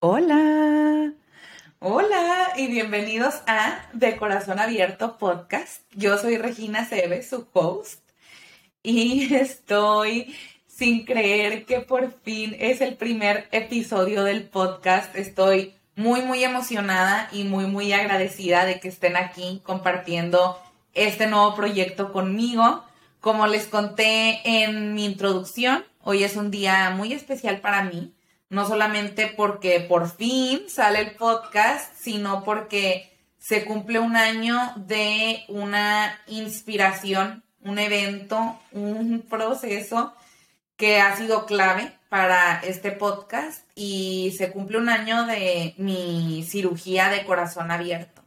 Hola. Hola y bienvenidos a De Corazón Abierto Podcast. Yo soy Regina Cebes, su host, y estoy sin creer que por fin es el primer episodio del podcast. Estoy muy, muy emocionada y muy, muy agradecida de que estén aquí compartiendo este nuevo proyecto conmigo. Como les conté en mi introducción, hoy es un día muy especial para mí no solamente porque por fin sale el podcast, sino porque se cumple un año de una inspiración, un evento, un proceso que ha sido clave para este podcast y se cumple un año de mi cirugía de corazón abierto.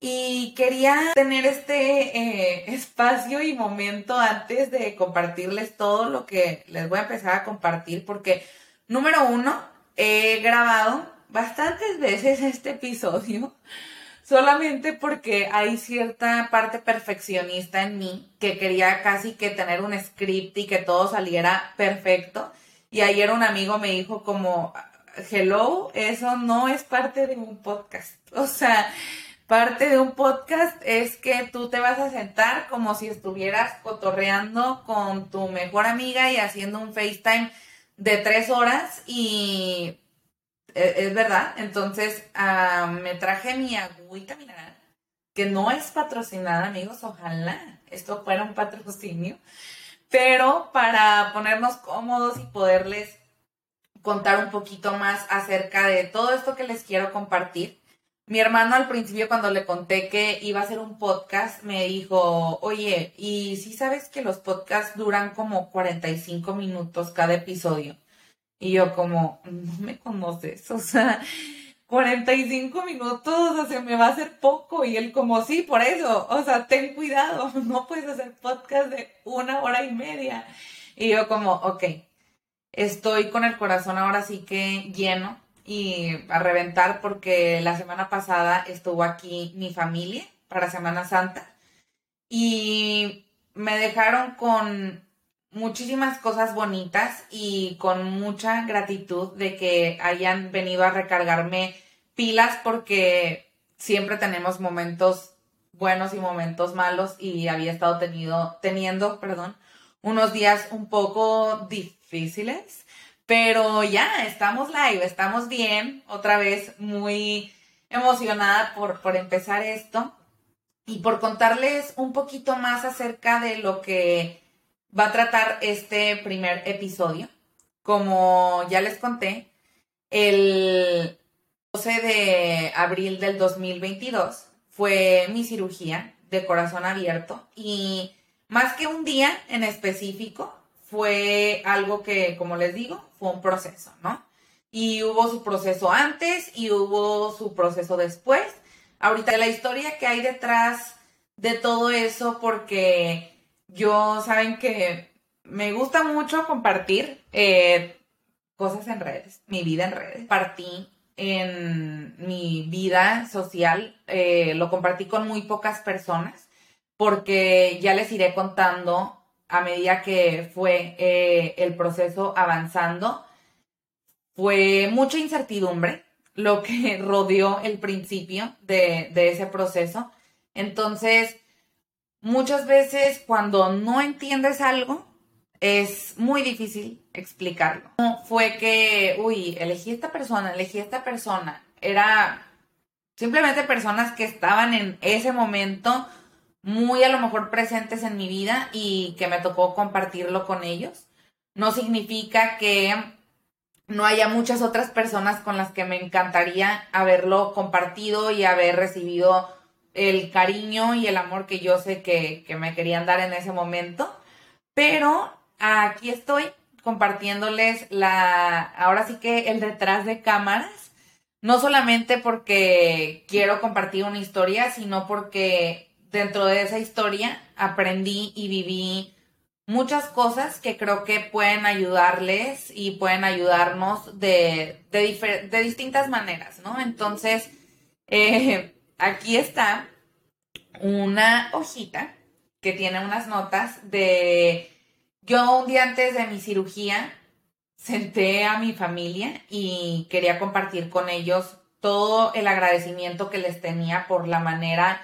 Y quería tener este eh, espacio y momento antes de compartirles todo lo que les voy a empezar a compartir porque Número uno, he grabado bastantes veces este episodio solamente porque hay cierta parte perfeccionista en mí que quería casi que tener un script y que todo saliera perfecto. Y ayer un amigo me dijo como, hello, eso no es parte de un podcast. O sea, parte de un podcast es que tú te vas a sentar como si estuvieras cotorreando con tu mejor amiga y haciendo un FaceTime de tres horas y e, es, verdad. Entonces ah, me traje mi agüita mineral, que no es patrocinada, amigos. Ojalá esto fuera un patrocinio. Pero para ponernos cómodos y poderles contar un poquito más acerca de todo esto que les quiero compartir. Mi hermano al principio cuando le conté que iba a hacer un podcast me dijo, oye, ¿y si sabes que los podcasts duran como 45 minutos cada episodio? Y yo como, no me conoces, o sea, 45 minutos, o sea, se me va a hacer poco. Y él como, sí, por eso, o sea, ten cuidado, no puedes hacer podcast de una hora y media. Y yo como, ok, estoy con el corazón ahora sí que lleno y a reventar porque la semana pasada estuvo aquí mi familia para Semana Santa y me dejaron con muchísimas cosas bonitas y con mucha gratitud de que hayan venido a recargarme pilas porque siempre tenemos momentos buenos y momentos malos y había estado tenido, teniendo, perdón, unos días un poco difíciles, pero ya estamos live, estamos bien, otra vez muy emocionada por, por empezar esto. Y por contarles un poquito más acerca de lo que va a tratar este primer episodio. Como ya les conté, el 12 de abril del 2022 fue mi cirugía de corazón abierto. Y más que un día en específico, fue algo que, como les digo, fue un proceso, ¿no? Y hubo su proceso antes y hubo su proceso después. Ahorita la historia que hay detrás de todo eso, porque yo saben que me gusta mucho compartir eh, cosas en redes, mi vida en redes. Partí en mi vida social, eh, lo compartí con muy pocas personas porque ya les iré contando a medida que fue eh, el proceso avanzando. Fue mucha incertidumbre lo que rodeó el principio de, de ese proceso. Entonces, muchas veces cuando no entiendes algo, es muy difícil explicarlo. Fue que, uy, elegí esta persona, elegí esta persona. Era simplemente personas que estaban en ese momento muy a lo mejor presentes en mi vida y que me tocó compartirlo con ellos. No significa que no haya muchas otras personas con las que me encantaría haberlo compartido y haber recibido el cariño y el amor que yo sé que, me querían dar en ese momento. Pero aquí estoy compartiéndoles la, ahora sí que el detrás de cámaras, no solamente porque quiero compartir una historia, sino porque dentro de esa historia aprendí y viví muchas cosas que creo que pueden ayudarles y pueden ayudarnos de, de, distintas maneras, ¿no? Entonces, eh, aquí está una hojita que tiene unas notas de yo un día antes de mi cirugía senté a mi familia y quería compartir con ellos todo el agradecimiento que les tenía por la manera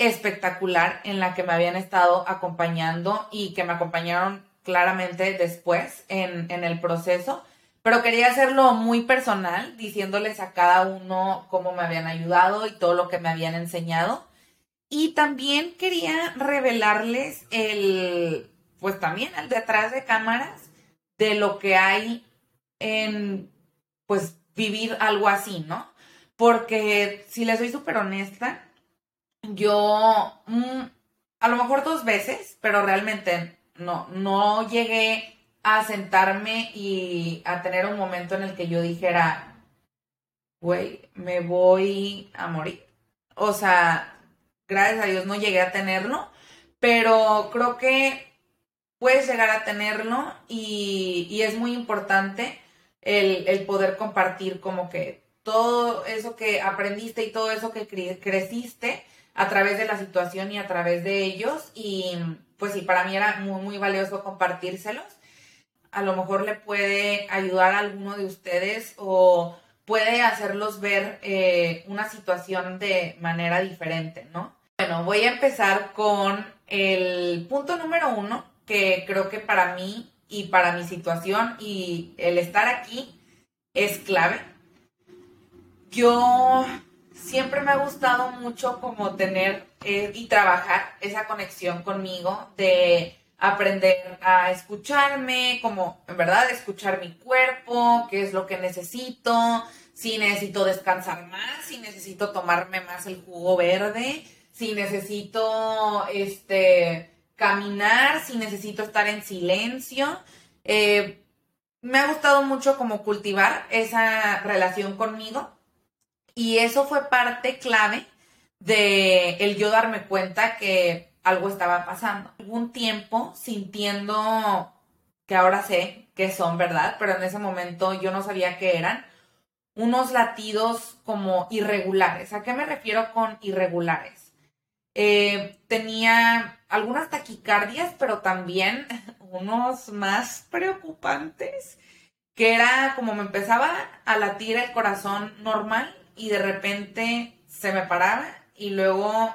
espectacular en la que me habían estado acompañando y que me acompañaron claramente después en, en, el proceso, pero quería hacerlo muy personal, diciéndoles a cada uno cómo me habían ayudado y todo lo que me habían enseñado. Y también quería revelarles el, pues también el detrás de cámaras de lo que hay en, pues, vivir algo así, ¿no? Porque si les soy súper honesta, yo, mm, a lo mejor dos veces, pero realmente no, no llegué a sentarme y a tener un momento en el que yo dijera, güey, me voy a morir. O sea, gracias a Dios no llegué a tenerlo, pero creo que puedes llegar a tenerlo y, y es muy importante el, el, poder compartir como que todo eso que aprendiste y todo eso que creciste a través de la situación y a través de ellos. Y pues sí, para mí era muy, muy valioso compartírselos. A lo mejor le puede ayudar a alguno de ustedes o puede hacerlos ver eh, una situación de manera diferente, ¿no? Bueno, voy a empezar con el punto número uno, que creo que para mí y para mi situación y el estar aquí es clave. Yo siempre me ha gustado mucho como tener eh, y trabajar esa conexión conmigo de aprender a escucharme, como en verdad escuchar mi cuerpo, qué es lo que necesito, si necesito descansar más, si necesito tomarme más el jugo verde, si necesito este caminar, si necesito estar en silencio. Eh, me ha gustado mucho como cultivar esa relación conmigo y eso fue parte clave de el yo darme cuenta que algo estaba pasando. Algún tiempo sintiendo que ahora sé que son verdad, pero en ese momento yo no sabía qué eran, unos latidos como irregulares. ¿A qué me refiero con irregulares? Eh, tenía algunas taquicardias, pero también unos más preocupantes, que era como me empezaba a latir el corazón normal y de repente se me paraba y luego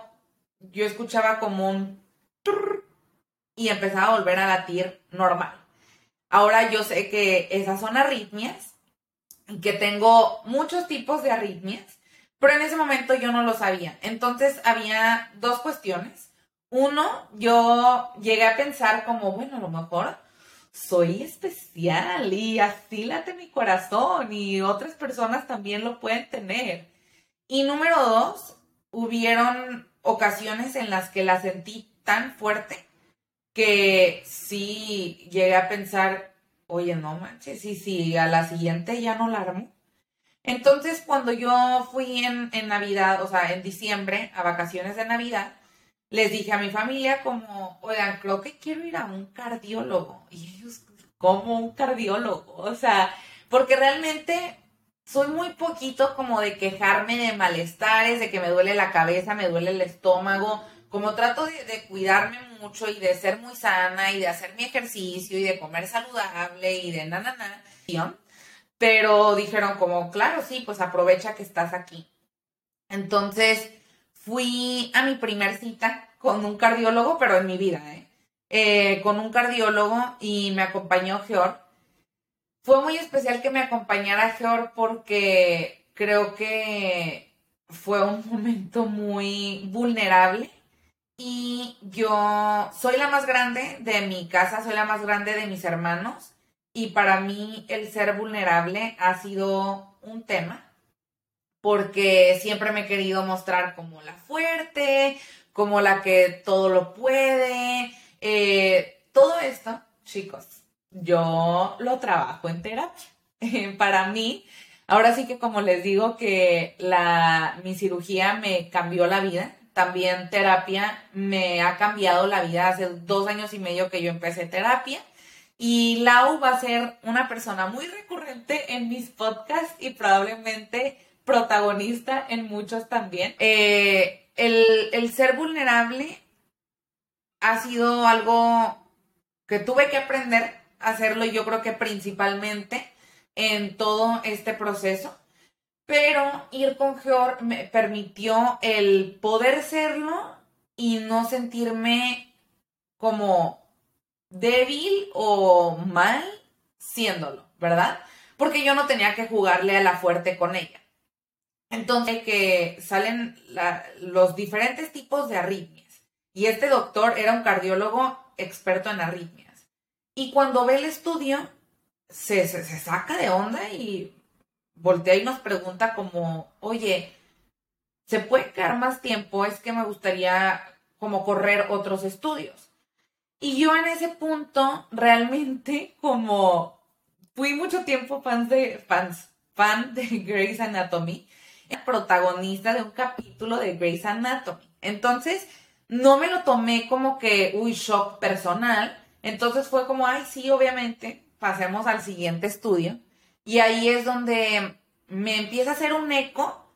yo escuchaba como un y empezaba a volver a latir normal. Ahora yo sé que esas son arritmias y que tengo muchos tipos de arritmias, pero en ese momento yo no lo sabía. Entonces había dos cuestiones. Uno, yo llegué a pensar como, bueno, a lo mejor soy especial y así late mi corazón y otras personas también lo pueden tener. Y número dos, hubieron ocasiones en las que la sentí tan fuerte que sí llegué a pensar, oye, no manches, y si a la siguiente ya no la armo. Entonces, cuando yo fui en, en Navidad, o sea, en diciembre, a vacaciones de Navidad, les dije a mi familia como, oigan, creo que quiero ir a un cardiólogo. Y ellos, ¿cómo un cardiólogo? O sea, porque realmente soy muy poquito como de quejarme de malestares, de que me duele la cabeza, me duele el estómago. Como trato de, cuidarme mucho y de ser muy sana y de hacer mi ejercicio y de comer saludable y de na, na, na. Pero dijeron como, claro, sí, pues aprovecha que estás aquí. Entonces, fui a mi primer cita con un cardiólogo, pero en mi vida, ¿eh? ¿eh? con un cardiólogo y me acompañó Georg. Fue muy especial que me acompañara Georg porque creo que fue un momento muy vulnerable y yo soy la más grande de mi casa, soy la más grande de mis hermanos y para mí el ser vulnerable ha sido un tema porque siempre me he querido mostrar como la fuerte, como la que todo lo puede. Eh, todo esto, chicos, yo lo trabajo en terapia. Para mí, ahora sí que como les digo que la, mi cirugía me cambió la vida, también terapia me ha cambiado la vida. Hace dos años y medio que yo empecé terapia. Y Lau va a ser una persona muy recurrente en mis podcasts y probablemente protagonista en muchos también. Eh, el, ser vulnerable ha sido algo que tuve que aprender hacerlo yo creo que principalmente en todo este proceso. Pero ir con Georg me permitió el poder serlo y no sentirme como débil o mal siéndolo, ¿verdad? Porque yo no tenía que jugarle a la fuerte con ella. Entonces, que salen los diferentes tipos de arritmias. Y este doctor era un cardiólogo experto en arritmias. Y cuando ve el estudio, se, se, saca de onda y voltea y nos pregunta como, oye, ¿se puede quedar más tiempo? Es que me gustaría como correr otros estudios. Y yo en ese punto realmente como fui mucho tiempo fans de, fans, fan de Grey's Anatomy, protagonista de un capítulo de Grey's Anatomy. Entonces, no me lo tomé como que, uy, shock personal. Entonces fue como, ay, sí, obviamente, pasemos al siguiente estudio. Y ahí es donde me empieza a hacer un eco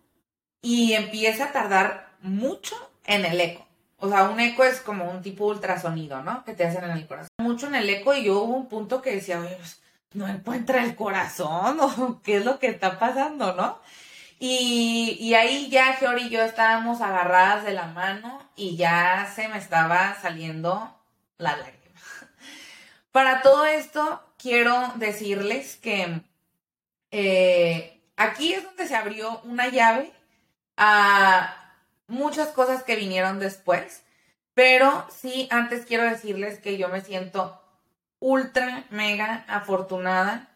y empieza a tardar mucho en el eco. O sea, un eco es como un tipo ultrasonido, ¿no? Que te hacen en el corazón. Mucho en el eco y yo hubo un punto que decía, oye, no encuentra el corazón o qué es lo que está pasando, ¿no? Y, ahí ya George y yo estábamos agarradas de la mano y ya se me estaba saliendo la lágrima. Para todo esto, quiero decirles que eh, aquí es donde se abrió una llave a muchas cosas que vinieron después, pero sí, antes quiero decirles que yo me siento ultra, mega afortunada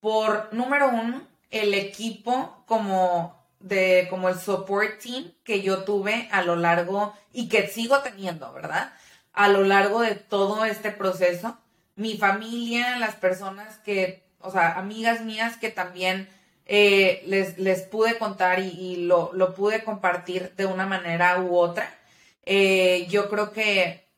por, número uno, el equipo como de como el support team que yo tuve a lo largo y que sigo teniendo, ¿verdad? A lo largo de todo este proceso mi familia, las personas que, o sea, amigas mías que también eh, les, les, pude contar y, lo, lo, pude compartir de una manera u otra. Eh, yo creo que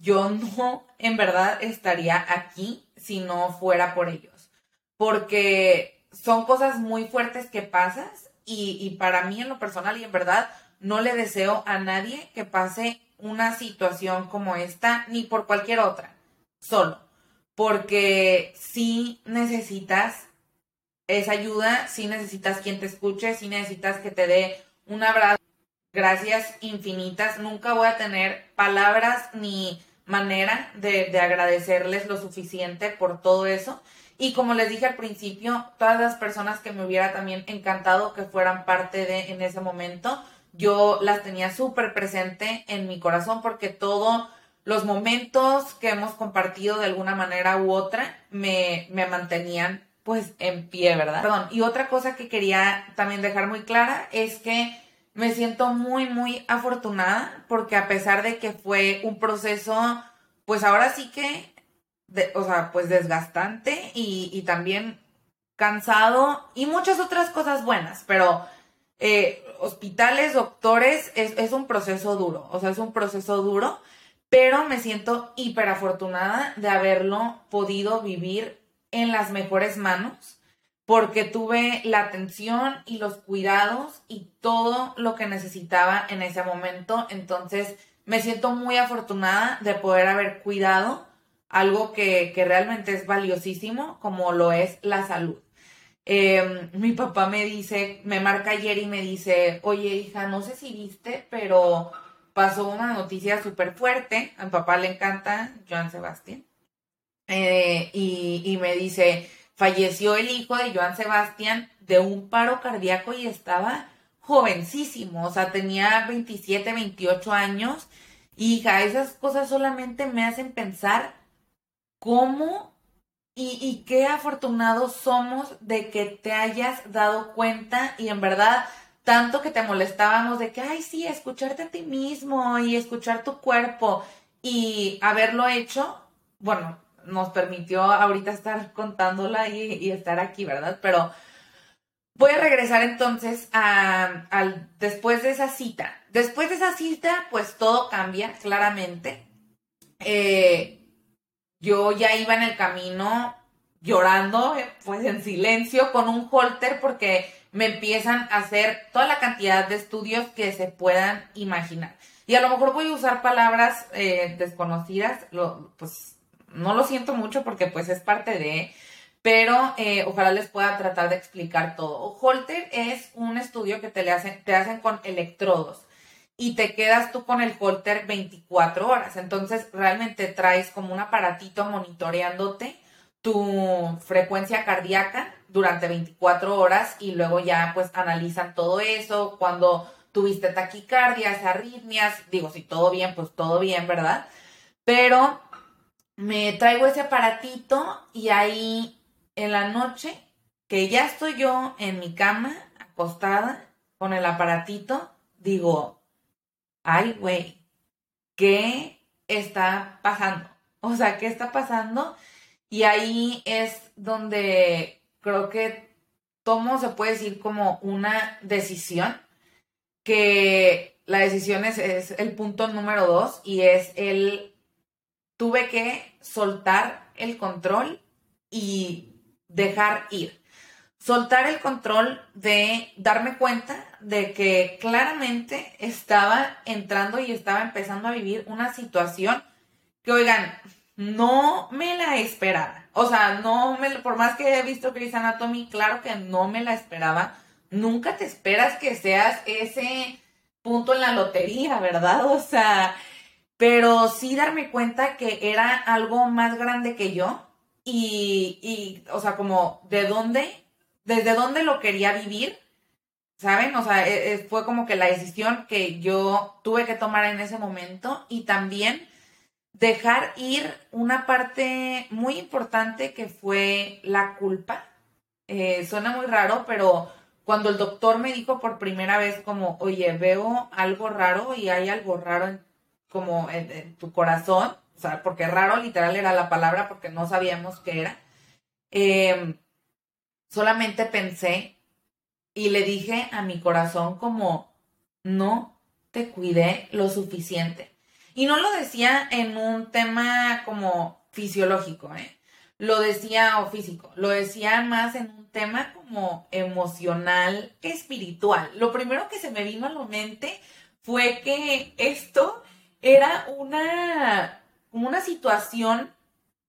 yo no en verdad estaría aquí si no fuera por ellos, porque son cosas muy fuertes que pasas y, y para mí en lo personal y en verdad no le deseo a nadie que pase una situación como esta ni por cualquier otra, solo porque sí necesitas esa ayuda, sí necesitas quien te escuche, sí necesitas que te dé un abrazo. Gracias infinitas. Nunca voy a tener palabras ni manera de, de, agradecerles lo suficiente por todo eso. Y como les dije al principio, todas las personas que me hubiera también encantado que fueran parte de en ese momento, yo las tenía súper presente en mi corazón porque todo los momentos que hemos compartido de alguna manera u otra me, me mantenían pues en pie, ¿verdad? Perdón, y otra cosa que quería también dejar muy clara es que me siento muy, muy afortunada porque a pesar de que fue un proceso, pues ahora sí que, o sea, pues desgastante y, y, también cansado y muchas otras cosas buenas, pero eh, hospitales, doctores, es, es un proceso duro, o sea, es un proceso duro pero me siento hiper afortunada de haberlo podido vivir en las mejores manos porque tuve la atención y los cuidados y todo lo que necesitaba en ese momento. Entonces me siento muy afortunada de poder haber cuidado algo que, realmente es valiosísimo como lo es la salud. Em, mi papá me dice, me marca ayer y me dice, oye hija, no sé si viste, pero pasó una noticia súper fuerte. A mi papá le encanta Joan Sebastián. Eh, y, me dice, falleció el hijo de Joan Sebastián de un paro cardíaco y estaba jovencísimo, o sea, tenía 27, 28 años. Hija, esas cosas solamente me hacen pensar cómo y, qué afortunados somos de que te hayas dado cuenta y en verdad tanto que te molestábamos de que, ay, sí, escucharte a ti mismo y escuchar tu cuerpo y haberlo hecho, bueno, nos permitió ahorita estar contándola y, estar aquí, ¿verdad? Pero voy a regresar entonces a, después de esa cita. Después de esa cita, pues todo cambia claramente. Eh, yo ya iba en el camino llorando, pues en silencio, con un holter, porque me empiezan a hacer toda la cantidad de estudios que se puedan imaginar. Y a lo mejor voy a usar palabras eh, desconocidas, lo, pues no lo siento mucho porque pues es parte de, pero eh, ojalá les pueda tratar de explicar todo. Holter es un estudio que te, le hacen, te hacen con electrodos y te quedas tú con el holter 24 horas. Entonces realmente traes como un aparatito monitoreándote tu frecuencia cardíaca durante 24 horas y luego ya pues analizan todo eso, cuando tuviste taquicardias, arritmias, digo, si todo bien, pues todo bien, ¿verdad? Pero me traigo ese aparatito y ahí en la noche, que ya estoy yo en mi cama, acostada, con el aparatito, digo, ay, güey, ¿qué está pasando? O sea, ¿qué está pasando? Y ahí es donde creo que tomo, se puede decir, como una decisión que la decisión es, el punto número dos y es el, tuve que soltar el control y dejar ir. Soltar el control de darme cuenta de que claramente estaba entrando y estaba empezando a vivir una situación que, oigan, no me la esperaba. O sea, no me, por más que he visto Grey's Anatomy, claro que no me la esperaba nunca te esperas que seas ese punto en la lotería, ¿verdad? O sea, pero sí darme cuenta que era algo más grande que yo y, y o sea, como de dónde, desde dónde lo quería vivir, ¿saben? O sea, e, e, fue como que la decisión que yo tuve que tomar en ese momento y también dejar ir una parte muy importante que fue la culpa. Eh, suena muy raro, pero cuando el doctor me dijo por primera vez como, oye, veo algo raro y hay algo raro en, como en, tu corazón, o sea, porque raro literal era la palabra porque no sabíamos qué era, em, solamente pensé y le dije a mi corazón como, no te cuidé lo suficiente. Y no lo decía en un tema como fisiológico, ¿eh? Lo decía o físico, lo decía más en un tema como emocional, espiritual. Lo primero que se me vino a la mente fue que esto era una, una situación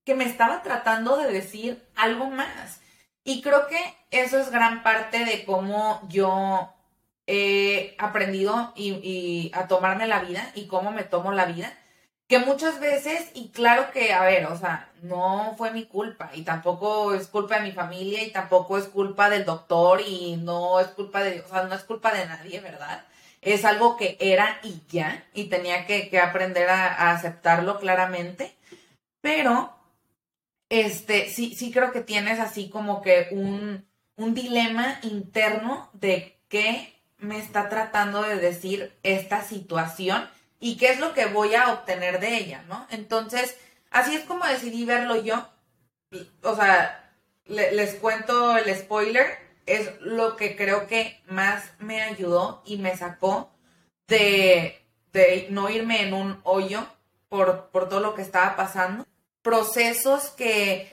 que me estaba tratando de decir algo más. Y creo que eso es gran parte de cómo yo he aprendido y a tomarme la vida y cómo me tomo la vida que muchas veces, y claro que, a ver, o sea, no fue mi culpa y tampoco es culpa de mi familia y tampoco es culpa del doctor y no es culpa de, o sea, no es culpa de nadie, ¿verdad? Es algo que era y ya, y tenía que, aprender a, aceptarlo claramente, pero, este, sí, sí creo que tienes así como que un, un dilema interno de qué me está tratando de decir esta situación y qué es lo que voy a obtener de ella, ¿no? Entonces, así es como decidí verlo yo. O sea, les cuento el spoiler, es lo que creo que más me ayudó y me sacó de, de no irme en un hoyo por, por todo lo que estaba pasando. Procesos que,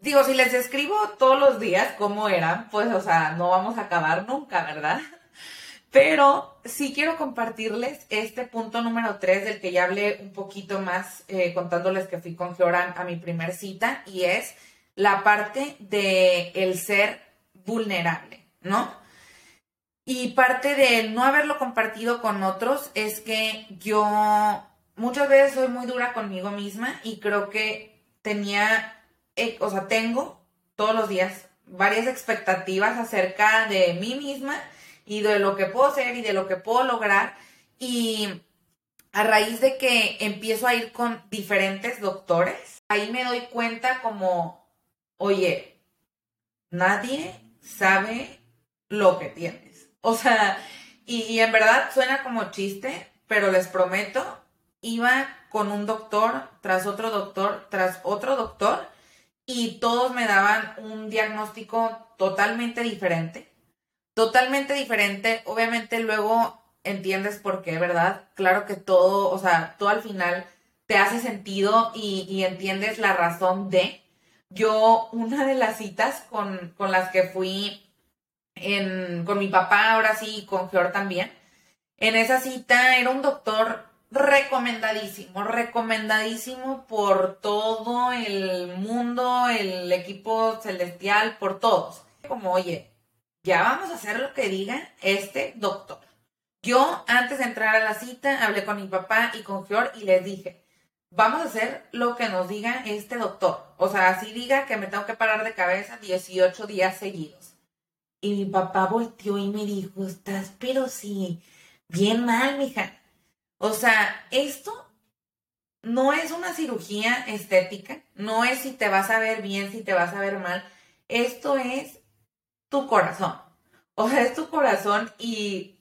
digo, si les escribo todos los días cómo eran, pues, o sea, no vamos a acabar nunca, ¿verdad? Pero sí quiero compartirles este punto número tres del que ya hablé un poquito más eh, contándoles que fui con Georan a mi primer cita y es la parte de el ser vulnerable, ¿no? Y parte de no haberlo compartido con otros es que yo muchas veces soy muy dura conmigo misma y creo que tenía, eh, o sea, tengo todos los días varias expectativas acerca de mí misma y de lo que puedo ser y de lo que puedo lograr. Y a raíz de que empiezo a ir con diferentes doctores, ahí me doy cuenta como, oye, nadie sabe lo que tienes. O sea, y, en verdad suena como chiste, pero les prometo, iba con un doctor, tras otro doctor, tras otro doctor, y todos me daban un diagnóstico totalmente diferente totalmente diferente. Obviamente luego entiendes por qué, ¿verdad? Claro que todo, o sea, todo al final te hace sentido y, entiendes la razón de. Yo, una de las citas con, las que fui en, con mi papá, ahora sí, y con George también, en esa cita era un doctor recomendadísimo, recomendadísimo por todo el mundo, el equipo celestial, por todos. Como, oye, ya vamos a hacer lo que diga este doctor. Yo, antes de entrar a la cita, hablé con mi papá y con Fior y les dije, vamos a hacer lo que nos diga este doctor. O sea, así diga que me tengo que parar de cabeza 18 días seguidos. Y mi papá volteó y me dijo, estás, pero sí, bien mal, mija. O sea, esto no es una cirugía estética, no es si te vas a ver bien, si te vas a ver mal. Esto es tu corazón. O sea, es tu corazón y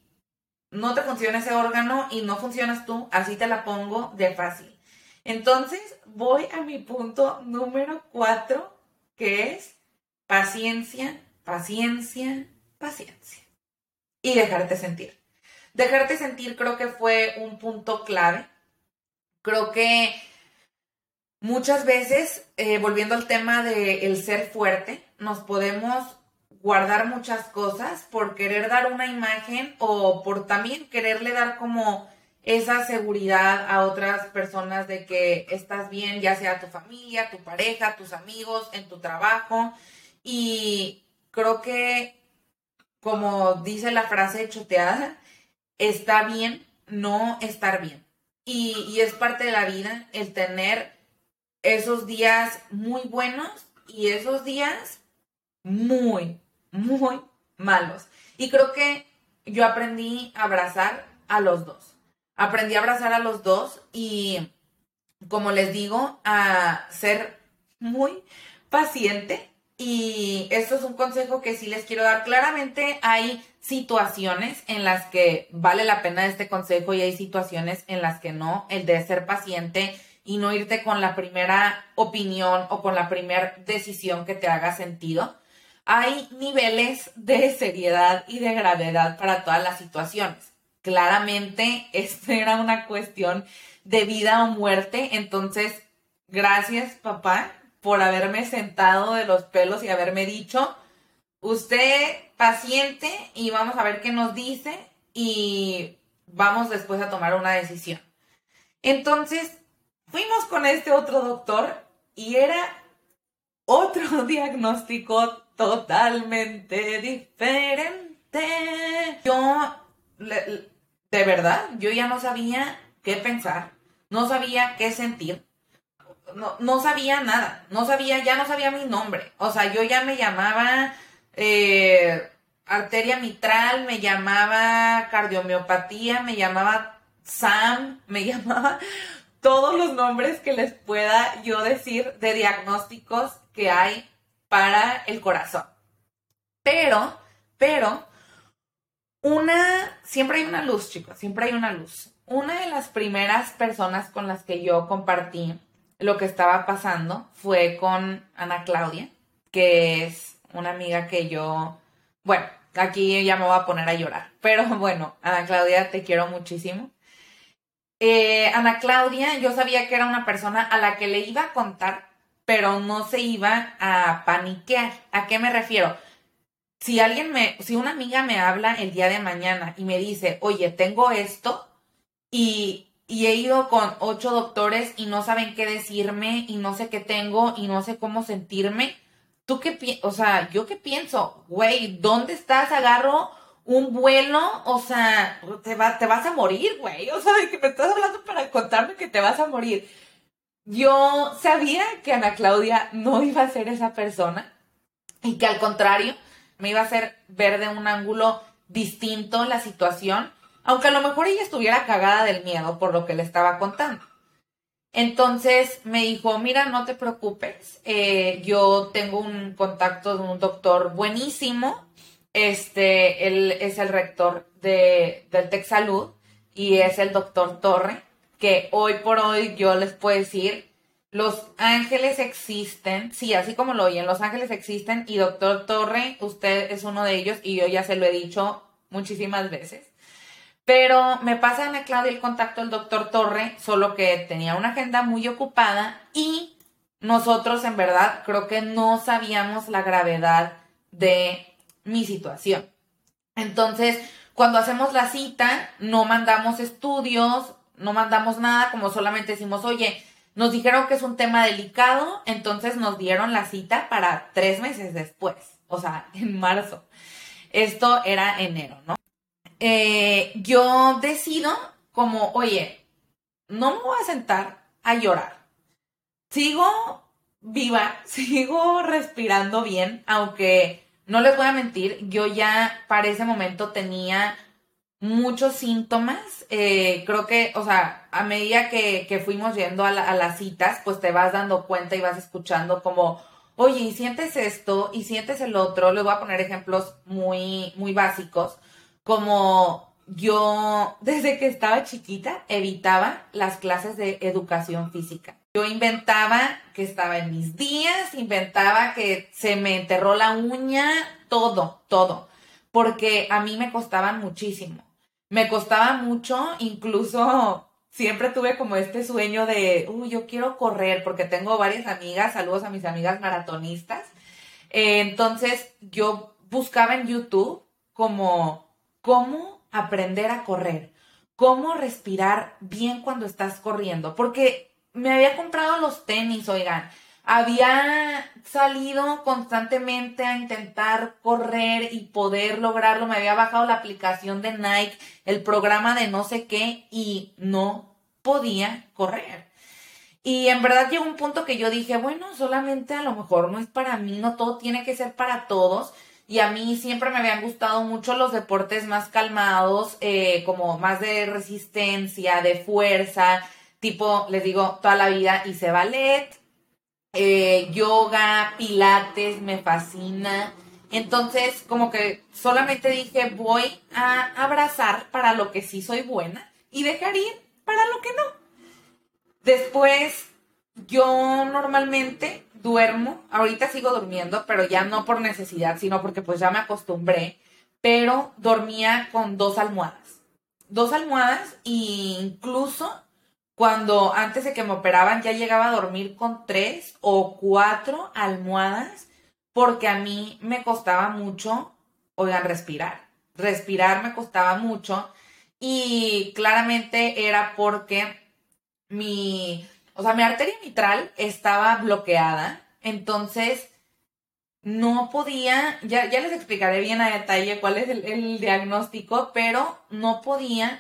no te funciona ese órgano y no funcionas tú, así te la pongo de fácil. Entonces, voy a mi punto número cuatro, que es paciencia, paciencia, paciencia. Y dejarte sentir. Dejarte sentir creo que fue un punto clave. Creo que muchas veces, eh, volviendo al tema del el ser fuerte, nos podemos guardar muchas cosas por querer dar una imagen o por también quererle dar como esa seguridad a otras personas de que estás bien, ya sea tu familia, tu pareja, tus amigos, en tu trabajo. Y creo que, como dice la frase choteada, está bien no estar bien. Y, es parte de la vida el tener esos días muy buenos y esos días muy, muy malos. Y creo que yo aprendí a abrazar a los dos. Aprendí a abrazar a los dos y, como les digo, a ser muy paciente. Y esto es un consejo que sí les quiero dar. Claramente hay situaciones en las que vale la pena este consejo y hay situaciones en las que no. El de ser paciente y no irte con la primera opinión o con la primera decisión que te haga sentido. Hay niveles de seriedad y de gravedad para todas las situaciones. Claramente, esto era una cuestión de vida o muerte, entonces, gracias papá por haberme sentado de los pelos y haberme dicho, usted paciente y vamos a ver qué nos dice y vamos después a tomar una decisión. Entonces, fuimos con este otro doctor y era otro diagnóstico totalmente diferente. Yo, de verdad, yo ya no sabía qué pensar, no sabía qué sentir. No, no sabía nada, no sabía, ya no sabía mi nombre. O sea, yo ya me llamaba eh, arteria mitral, me llamaba cardiomiopatía, me llamaba Sam, me llamaba todos los nombres que les pueda yo decir de diagnósticos que hay para el corazón. Pero, pero, una, siempre hay una luz, chicos, siempre hay una luz. Una de las primeras personas con las que yo compartí lo que estaba pasando fue con Ana Claudia, que es una amiga que yo, bueno, aquí ya me voy a poner a llorar, pero bueno, Ana Claudia, te quiero muchísimo. Eh, Ana Claudia, yo sabía que era una persona a la que le iba a contar, pero no se iba a paniquear. ¿A qué me refiero? Si alguien me, si una amiga me habla el día de mañana y me dice, oye, tengo esto y, y he ido con ocho doctores y no saben qué decirme y no sé qué tengo y no sé cómo sentirme, ¿tú qué O sea, ¿yo qué pienso? Güey, ¿dónde estás? Agarro un vuelo, o sea, te, va, te vas a morir, güey. O sea, de que me estás hablando para contarme que te vas a morir. Yo sabía que Ana Claudia no iba a ser esa persona y que al contrario, me iba a hacer ver de un ángulo distinto la situación, aunque a lo mejor ella estuviera cagada del miedo por lo que le estaba contando. Entonces me dijo, mira, no te preocupes, eh, yo tengo un contacto de un doctor buenísimo, este, él es el rector de, del Tech Salud y es el doctor Torre, que hoy por hoy yo les puedo decir, los ángeles existen, sí, así como lo oyen, los ángeles existen y doctor Torre, usted es uno de ellos y yo ya se lo he dicho muchísimas veces. Pero me pasa Ana Claudia el contacto del doctor Torre, solo que tenía una agenda muy ocupada y nosotros en verdad creo que no sabíamos la gravedad de mi situación. Entonces, cuando hacemos la cita, no mandamos estudios, no mandamos nada, como solamente decimos, oye, nos dijeron que es un tema delicado, entonces nos dieron la cita para tres meses después, o sea, en marzo. Esto era enero, ¿no? Eh, yo decido como, oye, no me voy a sentar a llorar. Sigo viva, sigo respirando bien, aunque no les voy a mentir, yo ya para ese momento tenía muchos síntomas. Eh, creo que, o sea, a medida que, fuimos yendo a, a, las citas, pues te vas dando cuenta y vas escuchando como, oye, y sientes esto y sientes el otro. Les voy a poner ejemplos muy, muy básicos, como yo desde que estaba chiquita evitaba las clases de educación física. Yo inventaba que estaba en mis días, inventaba que se me enterró la uña, todo, todo, porque a mí me costaban muchísimo. Me costaba mucho, incluso siempre tuve como este sueño de, uy, yo quiero correr, porque tengo varias amigas, saludos a mis amigas maratonistas. Eh, entonces yo buscaba en YouTube como cómo aprender a correr, cómo respirar bien cuando estás corriendo, porque me había comprado los tenis, oigan, había salido constantemente a intentar correr y poder lograrlo. Me había bajado la aplicación de Nike, el programa de no sé qué y no podía correr. Y en verdad llegó un punto que yo dije, bueno, solamente a lo mejor no es para mí, no todo tiene que ser para todos. Y a mí siempre me habían gustado mucho los deportes más calmados, eh, como más de resistencia, de fuerza, tipo, les digo, toda la vida hice ballet, eh, yoga, pilates, me fascina. Entonces, como que solamente dije, voy a abrazar para lo que sí soy buena y dejar ir para lo que no. Después, yo normalmente duermo, ahorita sigo durmiendo, pero ya no por necesidad, sino porque pues ya me acostumbré, pero dormía con dos almohadas. Dos almohadas e incluso cuando antes de que me operaban ya llegaba a dormir con tres o cuatro almohadas porque a mí me costaba mucho, oigan, respirar. Respirar me costaba mucho y claramente era porque mi, o sea, mi arteria mitral estaba bloqueada, entonces no podía, ya, ya les explicaré bien a detalle cuál es el, diagnóstico, pero no podía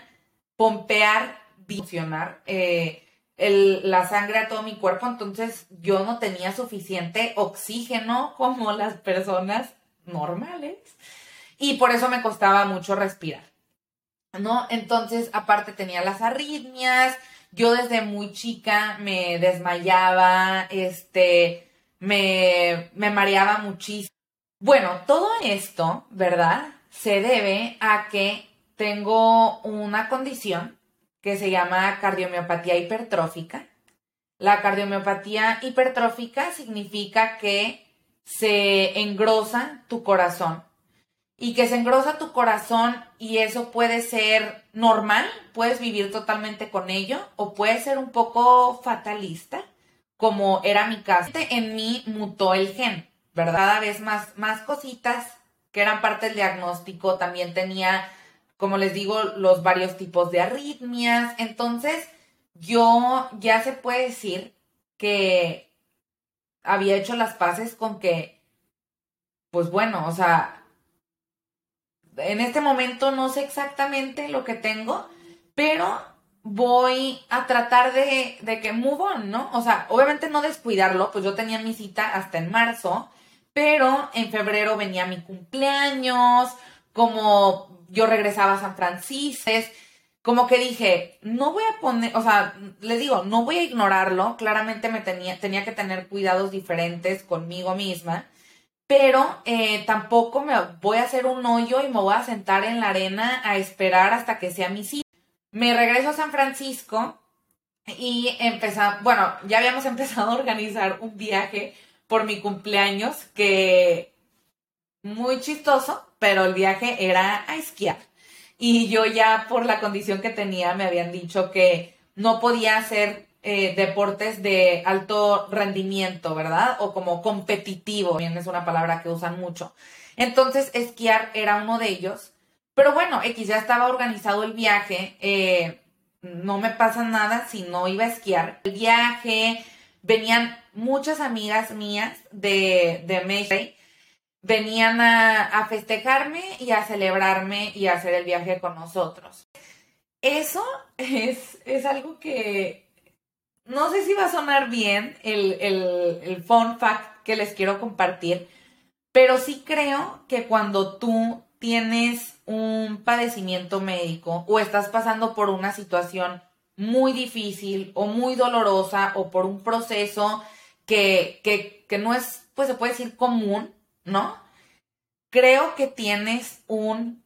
pompear funcionar eh, la sangre a todo mi cuerpo, entonces yo no tenía suficiente oxígeno como las personas normales y por eso me costaba mucho respirar, ¿no? Entonces, aparte tenía las arritmias, yo desde muy chica me desmayaba, este, me, me mareaba muchísimo. Bueno, todo esto, ¿verdad? Se debe a que tengo una condición que se llama cardiomiopatía hipertrófica. La cardiomiopatía hipertrófica significa que se engrosa tu corazón y que se engrosa tu corazón y eso puede ser normal, puedes vivir totalmente con ello o puede ser un poco fatalista, como era mi caso. En mí mutó el gen, ¿verdad? Cada vez más, más cositas que eran parte del diagnóstico, también tenía como les digo, los varios tipos de arritmias. Entonces, yo ya se puede decir que había hecho las paces con que, pues bueno, o sea, en este momento no sé exactamente lo que tengo, pero voy a tratar de, de que move ¿no? O sea, obviamente no descuidarlo, pues yo tenía mi cita hasta en marzo, pero en febrero venía mi cumpleaños, como yo regresaba a San Francisco, como que dije, no voy a poner, o sea, le digo, no voy a ignorarlo, claramente me tenía, tenía que tener cuidados diferentes conmigo misma, pero eh, tampoco me voy a hacer un hoyo y me voy a sentar en la arena a esperar hasta que sea mi cita. Me regreso a San Francisco y empezamos, bueno, ya habíamos empezado a organizar un viaje por mi cumpleaños que muy chistoso, pero el viaje era a esquiar. Y yo ya por la condición que tenía me habían dicho que no podía hacer eh, deportes de alto rendimiento, ¿verdad? O como competitivo, también es una palabra que usan mucho. Entonces, esquiar era uno de ellos. Pero bueno, X ya estaba organizado el viaje. Eh, no me pasa nada si no iba a esquiar. El viaje, venían muchas amigas mías de, de México, venían a, a festejarme y a celebrarme y a hacer el viaje con nosotros. Eso es, es algo que no sé si va a sonar bien el, el, el fun fact que les quiero compartir, pero sí creo que cuando tú tienes un padecimiento médico o estás pasando por una situación muy difícil o muy dolorosa o por un proceso que, que, que no es, pues se puede decir común, ¿no? Creo que tienes un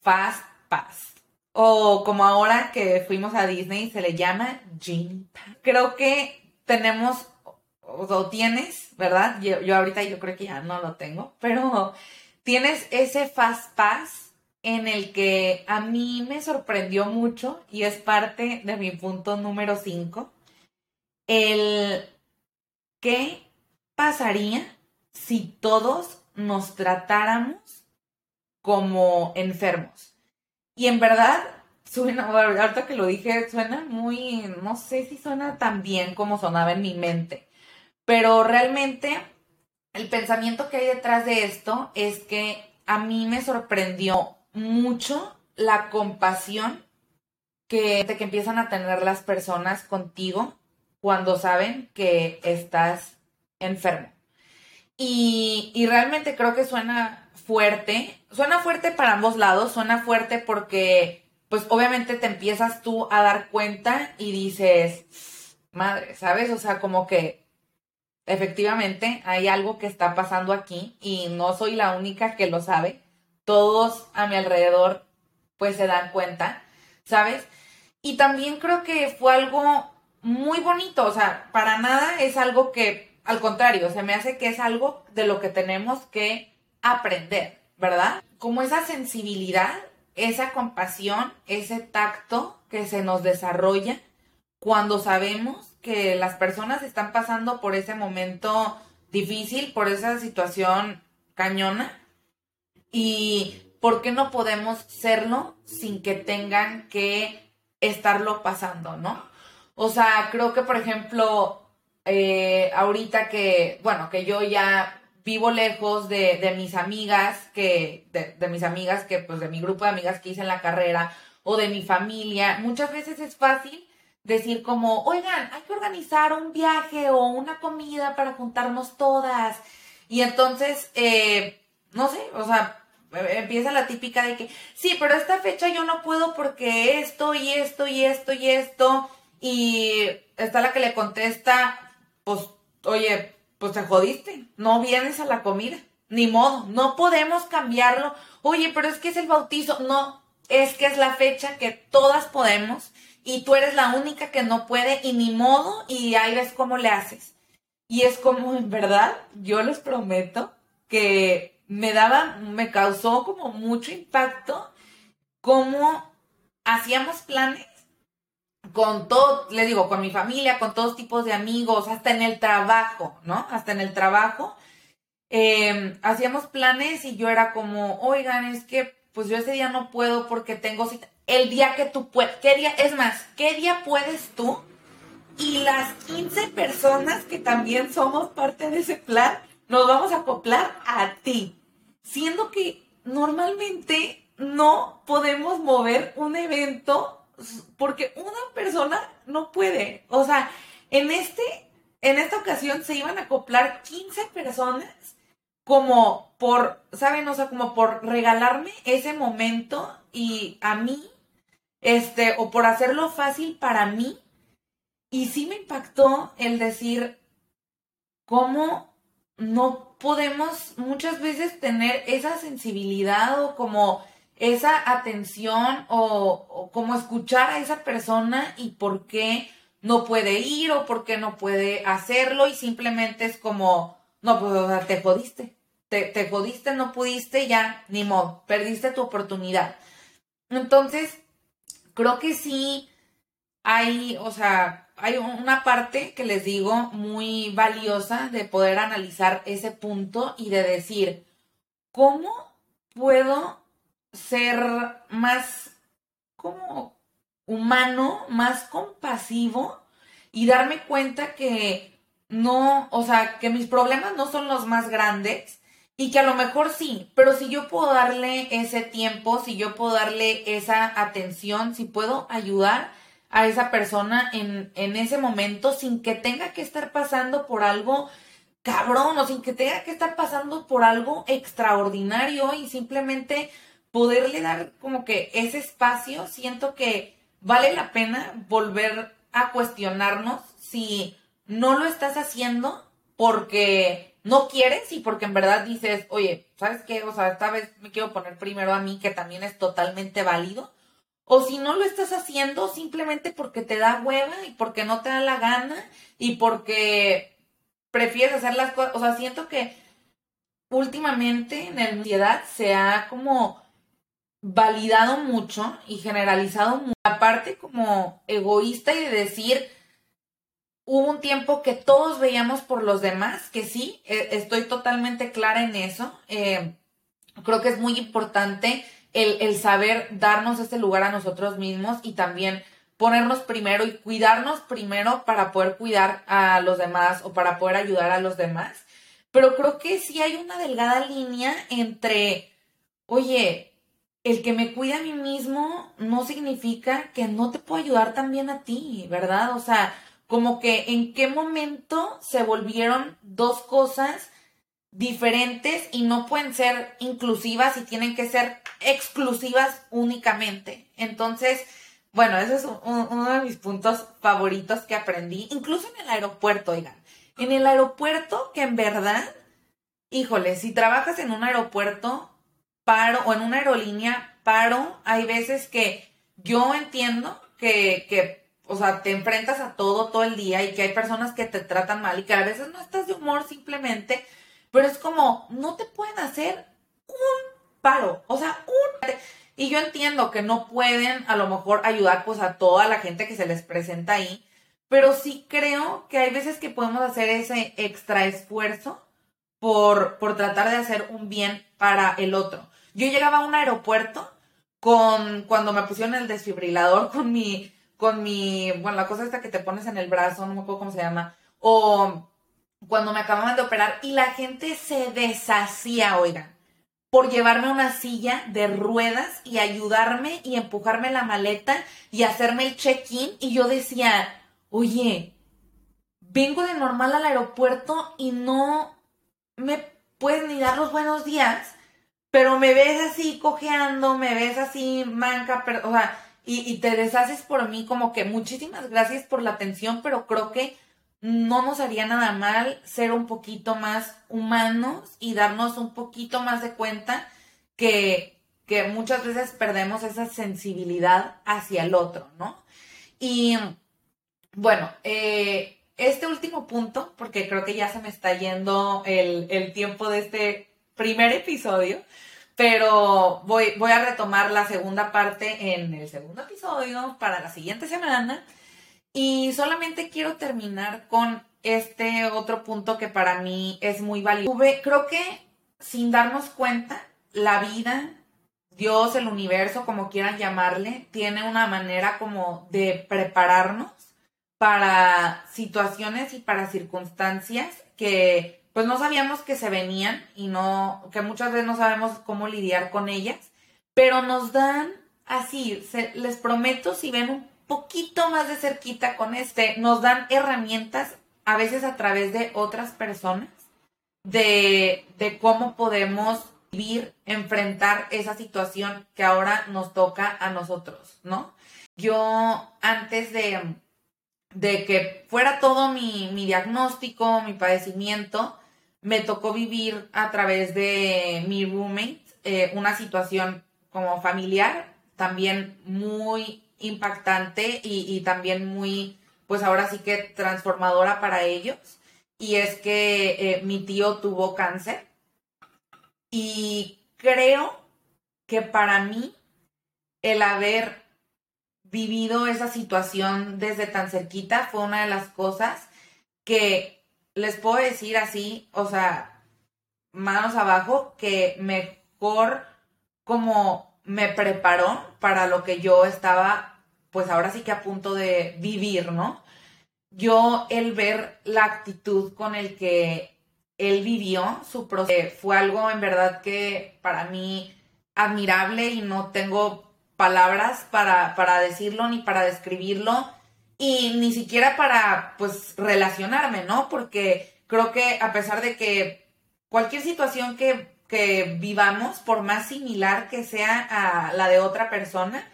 fast pass. O como ahora que fuimos a Disney, se le llama Genie Creo que tenemos, o, tienes, ¿verdad? Yo, yo ahorita yo creo que ya no lo tengo, pero tienes ese fast pass en el que a mí me sorprendió mucho y es parte de mi punto número 5, el qué pasaría si todos nos tratáramos como enfermos. Y en verdad, suena, ahorita que lo dije, suena muy, no sé si suena tan bien como sonaba en mi mente, pero realmente el pensamiento que hay detrás de esto es que a mí me sorprendió mucho la compasión que, que empiezan a tener las personas contigo cuando saben que estás enfermo. Y, y realmente creo que suena fuerte, suena fuerte para ambos lados, suena fuerte porque pues obviamente te empiezas tú a dar cuenta y dices, madre, ¿sabes? O sea, como que efectivamente hay algo que está pasando aquí y no soy la única que lo sabe. Todos a mi alrededor pues se dan cuenta, ¿sabes? Y también creo que fue algo muy bonito, o sea, para nada es algo que, al contrario, se me hace que es algo de lo que tenemos que aprender, ¿verdad? Como esa sensibilidad, esa compasión, ese tacto que se nos desarrolla cuando sabemos que las personas están pasando por ese momento difícil, por esa situación cañona. Y ¿por qué no podemos serlo sin que tengan que estarlo pasando, no? O sea, creo que, por ejemplo, eh, ahorita que, bueno, que yo ya vivo lejos de, mis amigas, que, de, de, mis amigas, que pues de mi grupo de amigas que hice en la carrera, o de mi familia, muchas veces es fácil decir como, oigan, hay que organizar un viaje o una comida para juntarnos todas. Y entonces, eh, no sé, o sea, empieza la típica de que, sí, pero esta fecha yo no puedo porque esto y esto y esto y esto. Y está la que le contesta, pues, oye, pues te jodiste, no vienes a la comida. Ni modo, no podemos cambiarlo. Oye, pero es que es el bautizo. No, es que es la fecha que todas podemos y tú eres la única que no puede y ni modo y ahí ves cómo le haces. Y es como, en verdad, yo les prometo que me daba, me causó como mucho impacto cómo hacíamos planes con todo, le digo, con mi familia, con todos tipos de amigos, hasta en el trabajo, ¿no? Hasta en el trabajo. Em, hacíamos planes y yo era como, oigan, es que pues yo ese día no puedo porque tengo cita el día que tú puedes, qué día, es más, qué día puedes tú y las 15 personas que también somos parte de ese plan, nos vamos a acoplar a ti, siendo que normalmente no podemos mover un evento porque una persona no puede. O sea, en este, en esta ocasión se iban a acoplar 15 personas como por, ¿saben? O sea, como por regalarme ese momento y a mí este, o por hacerlo fácil para mí. Y sí me impactó el decir cómo no podemos muchas veces tener esa sensibilidad o como esa atención o, como escuchar a esa persona y por qué no puede ir o por qué no puede hacerlo y simplemente es como, no, pues te jodiste, te, te jodiste, no pudiste, ya, ni modo, perdiste tu oportunidad. Entonces, creo que sí hay, o sea, hay una parte que les digo muy valiosa de poder analizar ese punto y de decir, ¿cómo puedo ser más, como, humano, más compasivo y darme cuenta que no, o sea, que mis problemas no son los más grandes y que a lo mejor sí, pero si yo puedo darle ese tiempo, si yo puedo darle esa atención, si puedo ayudar a esa persona en, en ese momento sin que tenga que estar pasando por algo cabrón o sin que tenga que estar pasando por algo extraordinario y simplemente poderle dar como que ese espacio, siento que vale la pena volver a cuestionarnos si no lo estás haciendo porque no quieres y porque en verdad dices, oye, ¿sabes qué? O sea, esta vez me quiero poner primero a mí, que también es totalmente válido. O si no lo estás haciendo simplemente porque te da hueva y porque no te da la gana y porque prefieres hacer las cosas. O sea, siento que últimamente en la sociedad se ha como validado mucho y generalizado mucho. Aparte como egoísta y de decir, hubo un tiempo que todos veíamos por los demás, que sí, e, estoy totalmente clara en eso. Eh, creo que es muy importante el, el, saber darnos ese lugar a nosotros mismos y también ponernos primero y cuidarnos primero para poder cuidar a los demás o para poder ayudar a los demás. Pero creo que sí hay una delgada línea entre, oye, el que me cuide a mí mismo no significa que no te puedo ayudar también a ti, ¿verdad? O sea, como que en qué momento se volvieron dos cosas diferentes y no pueden ser inclusivas y tienen que ser exclusivas únicamente. Entonces, bueno, ese es uno de mis puntos favoritos que aprendí, incluso en el aeropuerto, oigan. En el aeropuerto, que en verdad, híjole, si trabajas en un aeropuerto, paro, o en una aerolínea, paro, hay veces que yo entiendo que, que o sea, te enfrentas a todo todo el día y que hay personas que te tratan mal y que a veces no estás de humor simplemente, pero es como, no te pueden hacer un paro, o sea, un... Y yo entiendo que no pueden a lo mejor ayudar pues a toda la gente que se les presenta ahí, pero sí creo que hay veces que podemos hacer ese extra esfuerzo por, por tratar de hacer un bien para el otro. Yo llegaba a un aeropuerto con, cuando me pusieron el desfibrilador con mi con mi, bueno, la cosa esta que te pones en el brazo, no me acuerdo cómo se llama, o cuando me acababan de operar y la gente se deshacía, oigan, por llevarme una silla de ruedas y ayudarme y empujarme la maleta y hacerme el check-in y yo decía, oye, vengo de normal al aeropuerto y no me puedes ni dar los buenos días, pero me ves así cojeando, me ves así manca, pero, o sea, y, te deshaces por mí como que muchísimas gracias por la atención, pero creo que no nos haría nada mal ser un poquito más humanos y darnos un poquito más de cuenta que, que muchas veces perdemos esa sensibilidad hacia el otro, ¿no? Y bueno, eh, este último punto, porque creo que ya se me está yendo el, el tiempo de este primer episodio, pero voy, voy a retomar la segunda parte en el segundo episodio para la siguiente semana. Y solamente quiero terminar con este otro punto que para mí es muy valioso. Creo que sin darnos cuenta, la vida, Dios, el universo, como quieran llamarle, tiene una manera como de prepararnos para situaciones y para circunstancias que pues no sabíamos que se venían y no, que muchas veces no sabemos cómo lidiar con ellas, pero nos dan así, les prometo, si ven un poquito más de cerquita con este, nos dan herramientas, a veces a través de otras personas, de, de cómo podemos vivir, enfrentar esa situación que ahora nos toca a nosotros, ¿no? Yo antes de, de que fuera todo mi, mi diagnóstico, mi padecimiento, me tocó vivir a través de mi roommate eh, una situación como familiar, también muy impactante y, también muy, pues ahora sí que transformadora para ellos. Y es que eh, mi tío tuvo cáncer. Y creo que para mí el haber vivido esa situación desde tan cerquita fue una de las cosas que les puedo decir así, o sea, manos abajo, que mejor como me preparó para lo que yo estaba pues ahora sí que a punto de vivir, ¿no? Yo el ver la actitud con el que él vivió su proceso fue algo en verdad que para mí admirable y no tengo palabras para, para decirlo ni para describirlo y ni siquiera para pues relacionarme, ¿no? Porque creo que a pesar de que cualquier situación que, que vivamos, por más similar que sea a la de otra persona,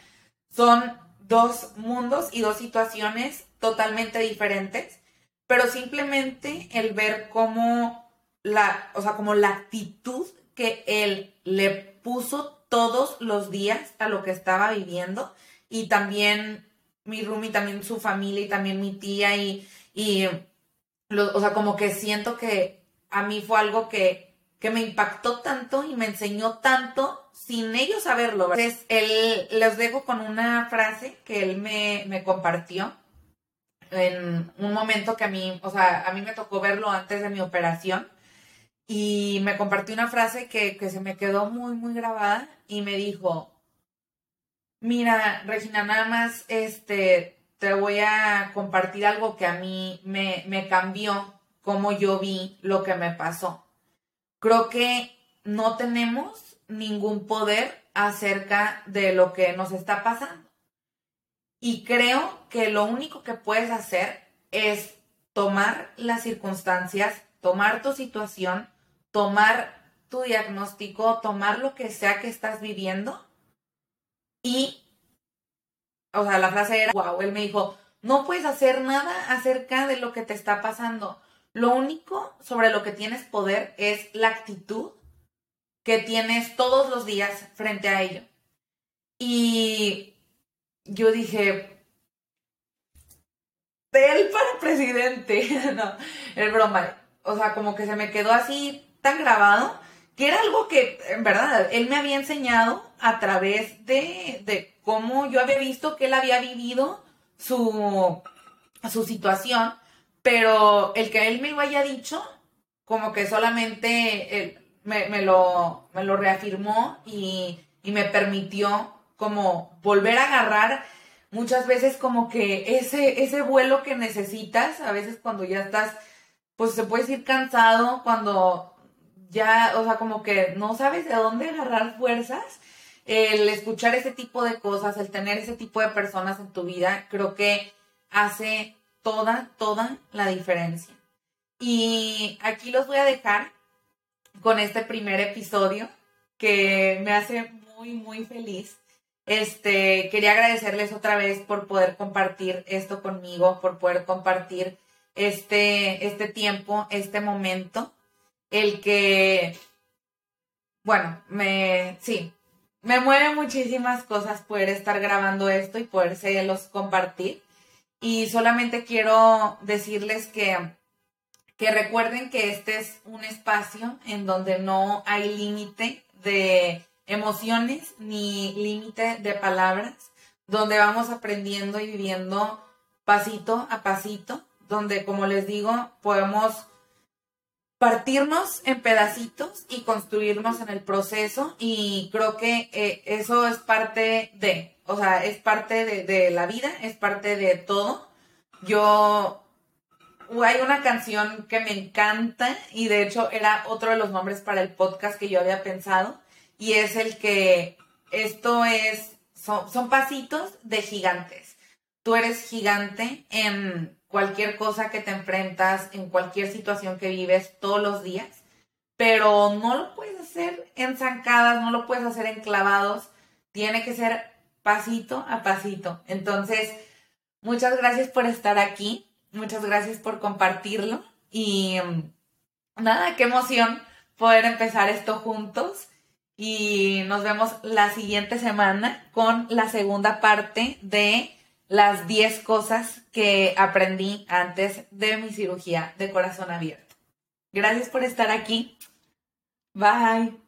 son dos mundos y dos situaciones totalmente diferentes, pero simplemente el ver cómo la, o sea, como la actitud que él le puso todos los días a lo que estaba viviendo y también mi Rumi, también su familia y también mi tía y, y o sea, como que siento que a mí fue algo que, que me impactó tanto y me enseñó tanto sin ellos saberlo. Entonces, él, les dejo con una frase que él me, me compartió en un momento que a mí, o sea, a mí me tocó verlo antes de mi operación y me compartió una frase que, que se me quedó muy, muy grabada y me dijo, mira, Regina, nada más, este, te voy a compartir algo que a mí me, me cambió cómo yo vi lo que me pasó. Creo que no tenemos ningún poder acerca de lo que nos está pasando. Y creo que lo único que puedes hacer es tomar las circunstancias, tomar tu situación, tomar tu diagnóstico, tomar lo que sea que estás viviendo y o sea, la frase era, wow, él me dijo, no puedes hacer nada acerca de lo que te está pasando. Lo único sobre lo que tienes poder es la actitud que tienes todos los días frente a ello. Y yo dije, él para presidente, no, el broma, o sea, como que se me quedó así tan grabado que era algo que, en verdad, él me había enseñado a través de, de cómo yo había visto que él había vivido su, su situación, pero el que él me lo haya dicho, como que solamente me, lo, me lo reafirmó y, y me permitió como volver a agarrar muchas veces como que ese, ese vuelo que necesitas, a veces cuando ya estás, pues se puede ir cansado, cuando ya, o sea, como que no sabes de dónde agarrar fuerzas. El escuchar ese tipo de cosas, el tener ese tipo de personas en tu vida, creo que hace toda, toda la diferencia. Y aquí los voy a dejar con este primer episodio que me hace muy, muy feliz. Este, quería agradecerles otra vez por poder compartir esto conmigo, por poder compartir este, este tiempo, este momento el que, bueno, me, sí, me mueve muchísimas cosas poder estar grabando esto y poder los compartir. Y solamente quiero decirles que, que recuerden que este es un espacio en donde no hay límite de emociones ni límite de palabras, donde vamos aprendiendo y viviendo pasito a pasito, donde, como les digo, podemos partirnos en pedacitos y construirnos en el proceso y creo que eh, eso es parte de, o sea, es parte de, la vida, es parte de todo. Yo, hay una canción que me encanta y de hecho era otro de los nombres para el podcast que yo había pensado y es el que esto es, son, son pasitos de gigantes. Tú eres gigante en cualquier cosa que te enfrentas, en cualquier situación que vives todos los días, pero no lo puedes hacer en zancadas, no lo puedes hacer en clavados, tiene que ser pasito a pasito. Entonces, muchas gracias por estar aquí, muchas gracias por compartirlo y mm, nada, qué emoción poder empezar esto juntos y nos vemos la siguiente semana con la segunda parte de las 10 cosas que aprendí antes de mi cirugía de corazón abierto. Gracias por estar aquí. Bye.